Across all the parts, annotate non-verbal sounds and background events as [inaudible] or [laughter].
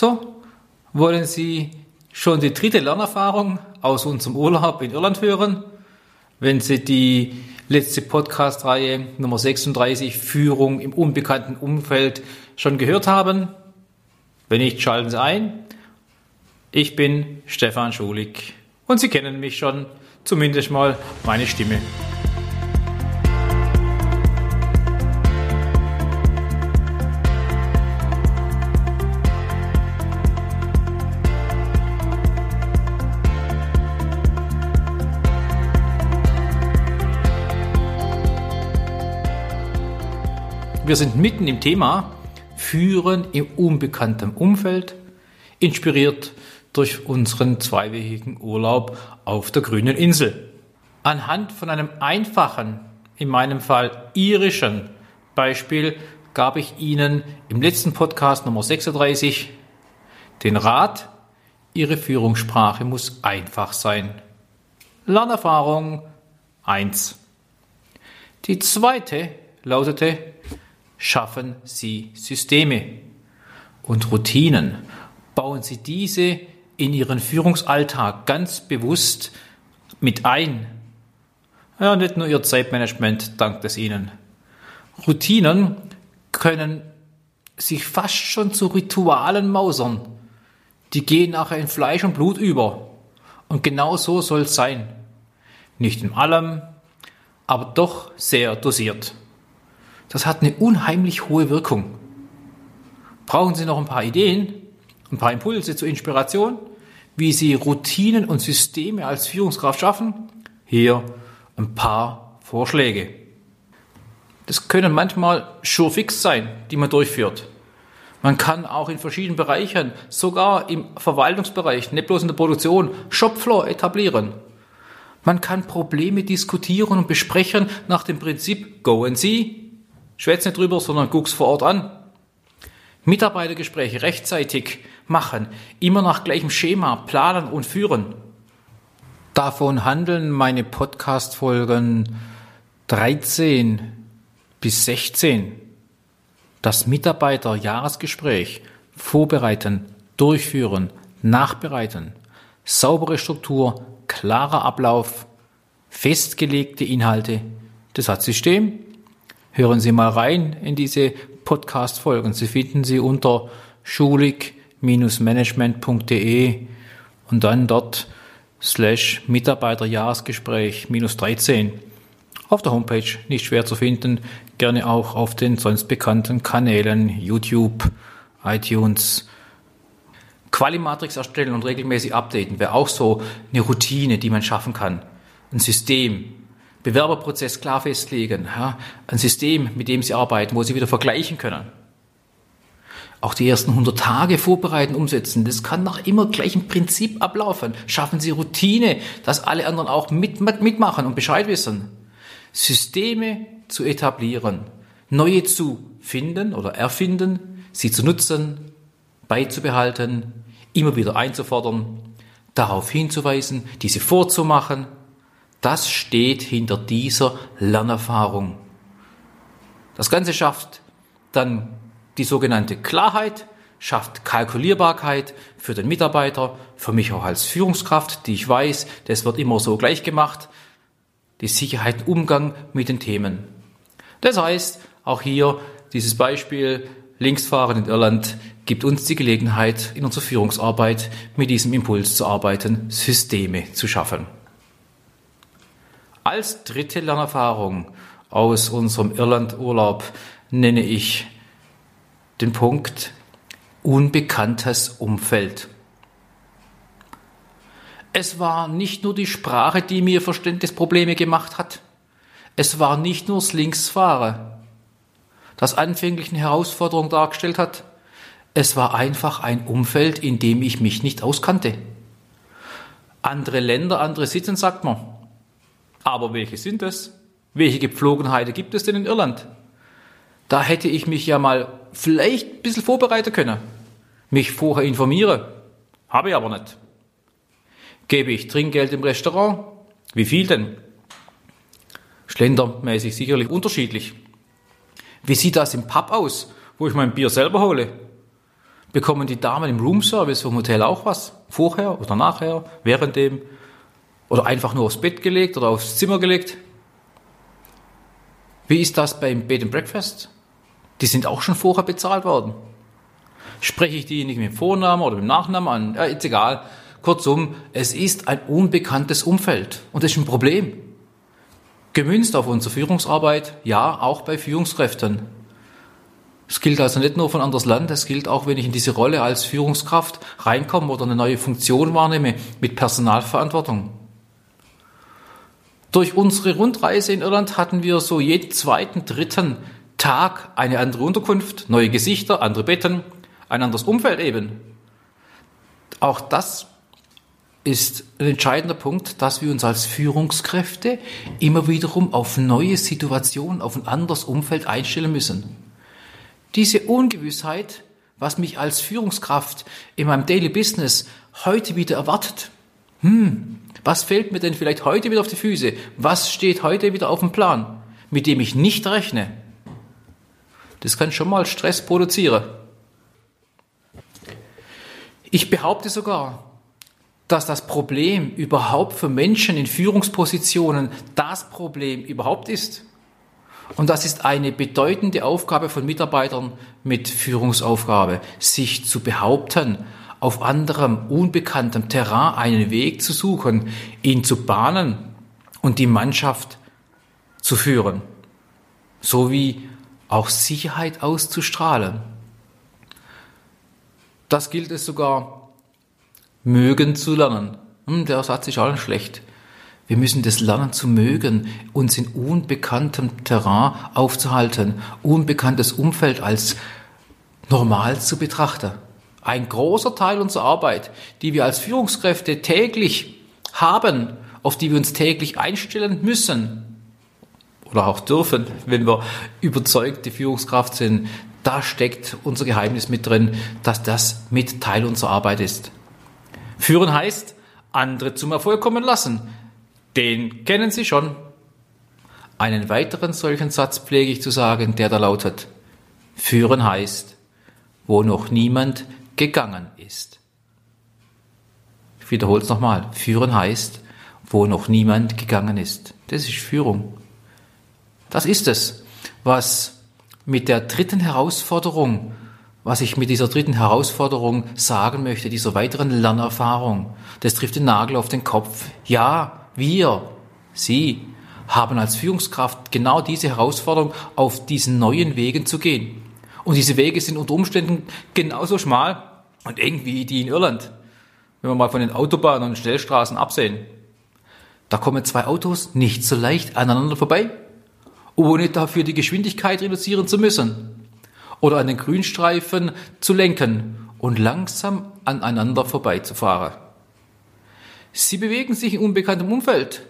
So, wollen Sie schon die dritte Lernerfahrung aus unserem Urlaub in Irland hören? Wenn Sie die letzte Podcast-Reihe Nummer 36 Führung im unbekannten Umfeld schon gehört haben? Wenn nicht, schalten Sie ein. Ich bin Stefan Schulig und Sie kennen mich schon, zumindest mal meine Stimme. Wir sind mitten im Thema Führen im unbekannten Umfeld, inspiriert durch unseren zweiwöchigen Urlaub auf der grünen Insel. Anhand von einem einfachen, in meinem Fall irischen Beispiel gab ich Ihnen im letzten Podcast Nummer 36 den Rat, Ihre Führungssprache muss einfach sein. Lernerfahrung 1. Die zweite lautete, schaffen Sie Systeme und Routinen. Bauen Sie diese in Ihren Führungsalltag ganz bewusst mit ein. Ja, nicht nur Ihr Zeitmanagement dankt es Ihnen. Routinen können sich fast schon zu Ritualen mausern. Die gehen nachher in Fleisch und Blut über. Und genau so soll es sein. Nicht in allem, aber doch sehr dosiert. Das hat eine unheimlich hohe Wirkung. Brauchen Sie noch ein paar Ideen, ein paar Impulse zur Inspiration, wie Sie Routinen und Systeme als Führungskraft schaffen? Hier ein paar Vorschläge. Das können manchmal sure fix sein, die man durchführt. Man kann auch in verschiedenen Bereichen, sogar im Verwaltungsbereich, nicht bloß in der Produktion, Shopfloor etablieren. Man kann Probleme diskutieren und besprechen nach dem Prinzip Go and See, Schwätz nicht drüber, sondern guck's vor Ort an. Mitarbeitergespräche rechtzeitig machen, immer nach gleichem Schema planen und führen. Davon handeln meine Podcast-Folgen 13 bis 16. Das Mitarbeiterjahresgespräch vorbereiten, durchführen, nachbereiten, saubere Struktur, klarer Ablauf, festgelegte Inhalte. Das hat System, Hören Sie mal rein in diese Podcast-Folgen. Sie finden sie unter schulig-management.de und dann dort slash Mitarbeiterjahresgespräch minus 13. Auf der Homepage nicht schwer zu finden, gerne auch auf den sonst bekannten Kanälen YouTube, iTunes. Qualimatrix erstellen und regelmäßig updaten wäre auch so eine Routine, die man schaffen kann. Ein System, Bewerberprozess klar festlegen, ja, ein System, mit dem Sie arbeiten, wo Sie wieder vergleichen können. Auch die ersten 100 Tage vorbereiten, umsetzen. Das kann nach immer gleichem Prinzip ablaufen. Schaffen Sie Routine, dass alle anderen auch mit, mitmachen und Bescheid wissen. Systeme zu etablieren, neue zu finden oder erfinden, sie zu nutzen, beizubehalten, immer wieder einzufordern, darauf hinzuweisen, diese vorzumachen, das steht hinter dieser Lernerfahrung. Das Ganze schafft dann die sogenannte Klarheit, schafft Kalkulierbarkeit für den Mitarbeiter, für mich auch als Führungskraft, die ich weiß, das wird immer so gleich gemacht, die Sicherheit Umgang mit den Themen. Das heißt, auch hier dieses Beispiel Linksfahren in Irland gibt uns die Gelegenheit, in unserer Führungsarbeit mit diesem Impuls zu arbeiten, Systeme zu schaffen. Als dritte Lernerfahrung aus unserem Irlandurlaub nenne ich den Punkt unbekanntes Umfeld. Es war nicht nur die Sprache, die mir Verständnisprobleme gemacht hat. Es war nicht nur das Linksfahren, das anfänglich eine Herausforderung dargestellt hat. Es war einfach ein Umfeld, in dem ich mich nicht auskannte. Andere Länder, andere Sitten, sagt man. Aber welche sind es? Welche Gepflogenheiten gibt es denn in Irland? Da hätte ich mich ja mal vielleicht ein bisschen vorbereiten können. Mich vorher informiere. Habe ich aber nicht. Gebe ich Trinkgeld im Restaurant? Wie viel denn? Schlendermäßig sicherlich unterschiedlich. Wie sieht das im Pub aus, wo ich mein Bier selber hole? Bekommen die Damen im Roomservice vom Hotel auch was? Vorher oder nachher? Während dem? Oder einfach nur aufs Bett gelegt oder aufs Zimmer gelegt? Wie ist das beim Bed and Breakfast? Die sind auch schon vorher bezahlt worden. Spreche ich diejenigen mit dem Vornamen oder mit dem Nachnamen an? Ja, ist egal. Kurzum, es ist ein unbekanntes Umfeld und das ist ein Problem. Gemünzt auf unsere Führungsarbeit, ja, auch bei Führungskräften. Es gilt also nicht nur von anderes Land, es gilt auch, wenn ich in diese Rolle als Führungskraft reinkomme oder eine neue Funktion wahrnehme mit Personalverantwortung. Durch unsere Rundreise in Irland hatten wir so jeden zweiten, dritten Tag eine andere Unterkunft, neue Gesichter, andere Betten, ein anderes Umfeld eben. Auch das ist ein entscheidender Punkt, dass wir uns als Führungskräfte immer wiederum auf neue Situationen, auf ein anderes Umfeld einstellen müssen. Diese Ungewissheit, was mich als Führungskraft in meinem Daily Business heute wieder erwartet. Hm, was fällt mir denn vielleicht heute wieder auf die Füße? Was steht heute wieder auf dem Plan, mit dem ich nicht rechne? Das kann schon mal Stress produzieren. Ich behaupte sogar, dass das Problem überhaupt für Menschen in Führungspositionen das Problem überhaupt ist. Und das ist eine bedeutende Aufgabe von Mitarbeitern mit Führungsaufgabe, sich zu behaupten, auf anderem, unbekanntem Terrain einen Weg zu suchen, ihn zu bahnen und die Mannschaft zu führen, sowie auch Sicherheit auszustrahlen. Das gilt es sogar mögen zu lernen. Hm, der Satz ist auch nicht schlecht. Wir müssen das lernen zu mögen, uns in unbekanntem Terrain aufzuhalten, unbekanntes Umfeld als normal zu betrachten. Ein großer Teil unserer Arbeit, die wir als Führungskräfte täglich haben, auf die wir uns täglich einstellen müssen oder auch dürfen, wenn wir überzeugte Führungskraft sind, da steckt unser Geheimnis mit drin, dass das mit Teil unserer Arbeit ist. Führen heißt, andere zum Erfolg kommen lassen. Den kennen Sie schon. Einen weiteren solchen Satz pflege ich zu sagen, der da lautet, Führen heißt, wo noch niemand gegangen ist. Ich wiederhole es nochmal. Führen heißt, wo noch niemand gegangen ist. Das ist Führung. Das ist es, was mit der dritten Herausforderung, was ich mit dieser dritten Herausforderung sagen möchte, dieser weiteren Lernerfahrung, das trifft den Nagel auf den Kopf. Ja, wir, Sie, haben als Führungskraft genau diese Herausforderung, auf diesen neuen Wegen zu gehen. Und diese Wege sind unter Umständen genauso schmal und eng wie die in Irland. Wenn wir mal von den Autobahnen und Schnellstraßen absehen. Da kommen zwei Autos nicht so leicht aneinander vorbei, ohne dafür die Geschwindigkeit reduzieren zu müssen. Oder an den Grünstreifen zu lenken und langsam aneinander vorbeizufahren. Sie bewegen sich in unbekanntem Umfeld.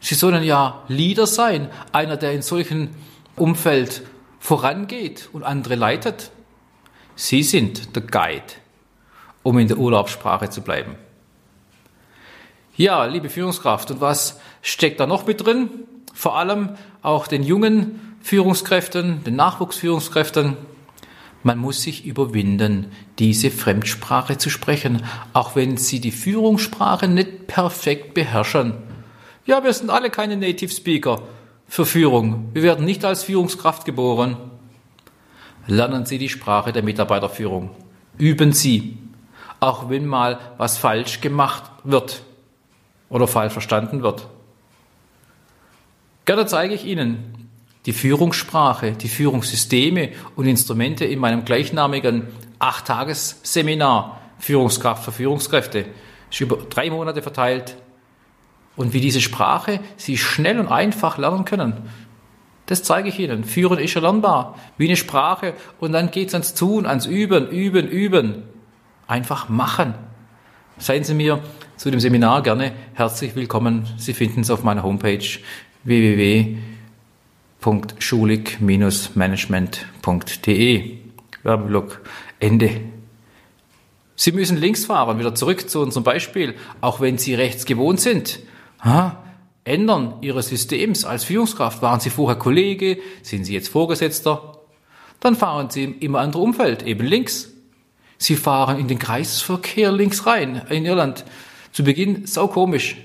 Sie sollen ja Leader sein, einer, der in solchen Umfeld vorangeht und andere leitet. Sie sind der Guide, um in der Urlaubssprache zu bleiben. Ja, liebe Führungskraft, und was steckt da noch mit drin? Vor allem auch den jungen Führungskräften, den Nachwuchsführungskräften. Man muss sich überwinden, diese Fremdsprache zu sprechen, auch wenn sie die Führungssprache nicht perfekt beherrschen. Ja, wir sind alle keine Native Speaker für Führung. Wir werden nicht als Führungskraft geboren. Lernen Sie die Sprache der Mitarbeiterführung. Üben Sie, auch wenn mal was falsch gemacht wird oder falsch verstanden wird. Gerne zeige ich Ihnen die Führungssprache, die Führungssysteme und Instrumente in meinem gleichnamigen Acht-Tages-Seminar Führungskraft für Führungskräfte. Ist über drei Monate verteilt. Und wie diese Sprache Sie schnell und einfach lernen können. Das zeige ich Ihnen. Führen ist erlernbar, wie eine Sprache. Und dann geht es ans Tun, ans Üben, Üben, Üben. Einfach machen. Seien Sie mir zu dem Seminar gerne herzlich willkommen. Sie finden es auf meiner Homepage www.schulig-management.de. Werbeblock Ende. Sie müssen links fahren, wieder zurück zu unserem Beispiel, auch wenn Sie rechts gewohnt sind. Ha? Ändern Ihres Systems als Führungskraft. Waren Sie vorher Kollege? Sind Sie jetzt Vorgesetzter? Dann fahren Sie im immer anderen Umfeld, eben links. Sie fahren in den Kreisverkehr links rein in Irland. Zu Beginn sau komisch.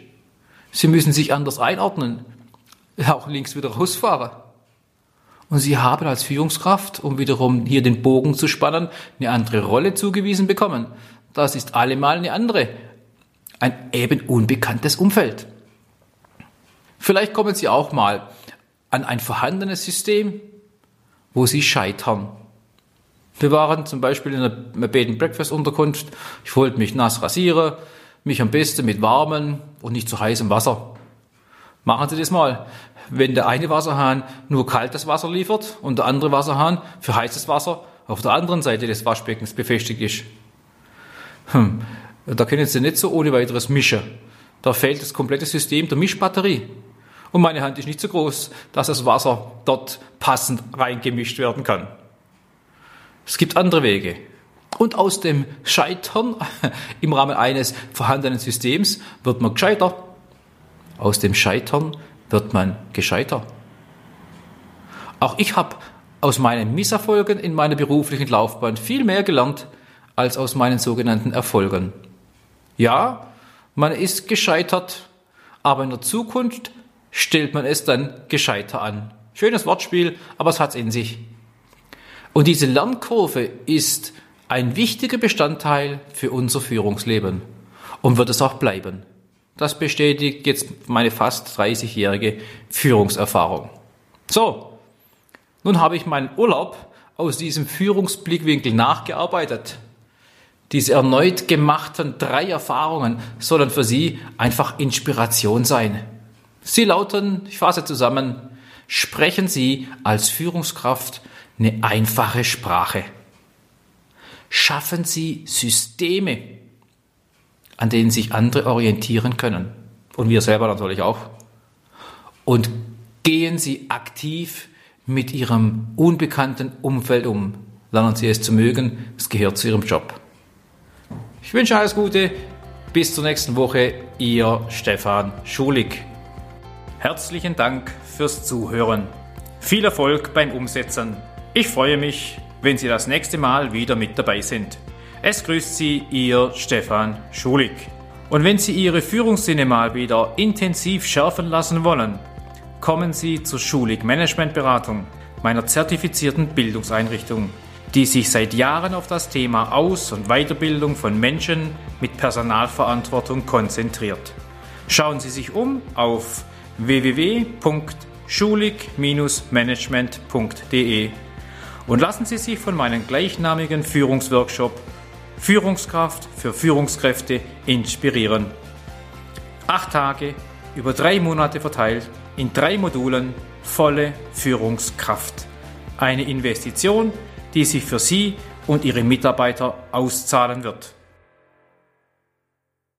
Sie müssen sich anders einordnen. Auch links wieder rausfahren. Und Sie haben als Führungskraft, um wiederum hier den Bogen zu spannen, eine andere Rolle zugewiesen bekommen. Das ist allemal eine andere. Ein eben unbekanntes Umfeld. Vielleicht kommen Sie auch mal an ein vorhandenes System, wo Sie scheitern. Wir waren zum Beispiel in einer Bed and Breakfast Unterkunft. Ich wollte mich nass rasieren, mich am besten mit warmem und nicht zu heißem Wasser. Machen Sie das mal. Wenn der eine Wasserhahn nur kaltes Wasser liefert und der andere Wasserhahn für heißes Wasser auf der anderen Seite des Waschbeckens befestigt ist. Hm, da können Sie nicht so ohne weiteres mischen. Da fehlt das komplette System der Mischbatterie. Und meine Hand ist nicht so groß, dass das Wasser dort passend reingemischt werden kann. Es gibt andere Wege. Und aus dem Scheitern [laughs] im Rahmen eines vorhandenen Systems wird man gescheiter. Aus dem Scheitern wird man gescheiter. Auch ich habe aus meinen Misserfolgen in meiner beruflichen Laufbahn viel mehr gelernt als aus meinen sogenannten Erfolgen. Ja, man ist gescheitert, aber in der Zukunft stellt man es dann gescheiter an. Schönes Wortspiel, aber es hat's in sich. Und diese Lernkurve ist ein wichtiger Bestandteil für unser Führungsleben und wird es auch bleiben. Das bestätigt jetzt meine fast 30-jährige Führungserfahrung. So, nun habe ich meinen Urlaub aus diesem Führungsblickwinkel nachgearbeitet. Diese erneut gemachten drei Erfahrungen sollen für Sie einfach Inspiration sein. Sie lauten, ich fasse zusammen, sprechen Sie als Führungskraft eine einfache Sprache. Schaffen Sie Systeme, an denen sich andere orientieren können. Und wir selber natürlich auch. Und gehen Sie aktiv mit Ihrem unbekannten Umfeld um. Lernen Sie es zu mögen. Es gehört zu Ihrem Job. Ich wünsche alles Gute. Bis zur nächsten Woche. Ihr Stefan Schulig. Herzlichen Dank fürs Zuhören. Viel Erfolg beim Umsetzen. Ich freue mich, wenn Sie das nächste Mal wieder mit dabei sind. Es grüßt Sie Ihr Stefan Schulig. Und wenn Sie Ihre Führungssinne mal wieder intensiv schärfen lassen wollen, kommen Sie zur Schulig Management Beratung, meiner zertifizierten Bildungseinrichtung, die sich seit Jahren auf das Thema Aus- und Weiterbildung von Menschen mit Personalverantwortung konzentriert. Schauen Sie sich um auf www.schulig-management.de und lassen Sie sich von meinem gleichnamigen Führungsworkshop Führungskraft für Führungskräfte inspirieren. Acht Tage über drei Monate verteilt in drei Modulen volle Führungskraft. Eine Investition, die sich für Sie und Ihre Mitarbeiter auszahlen wird.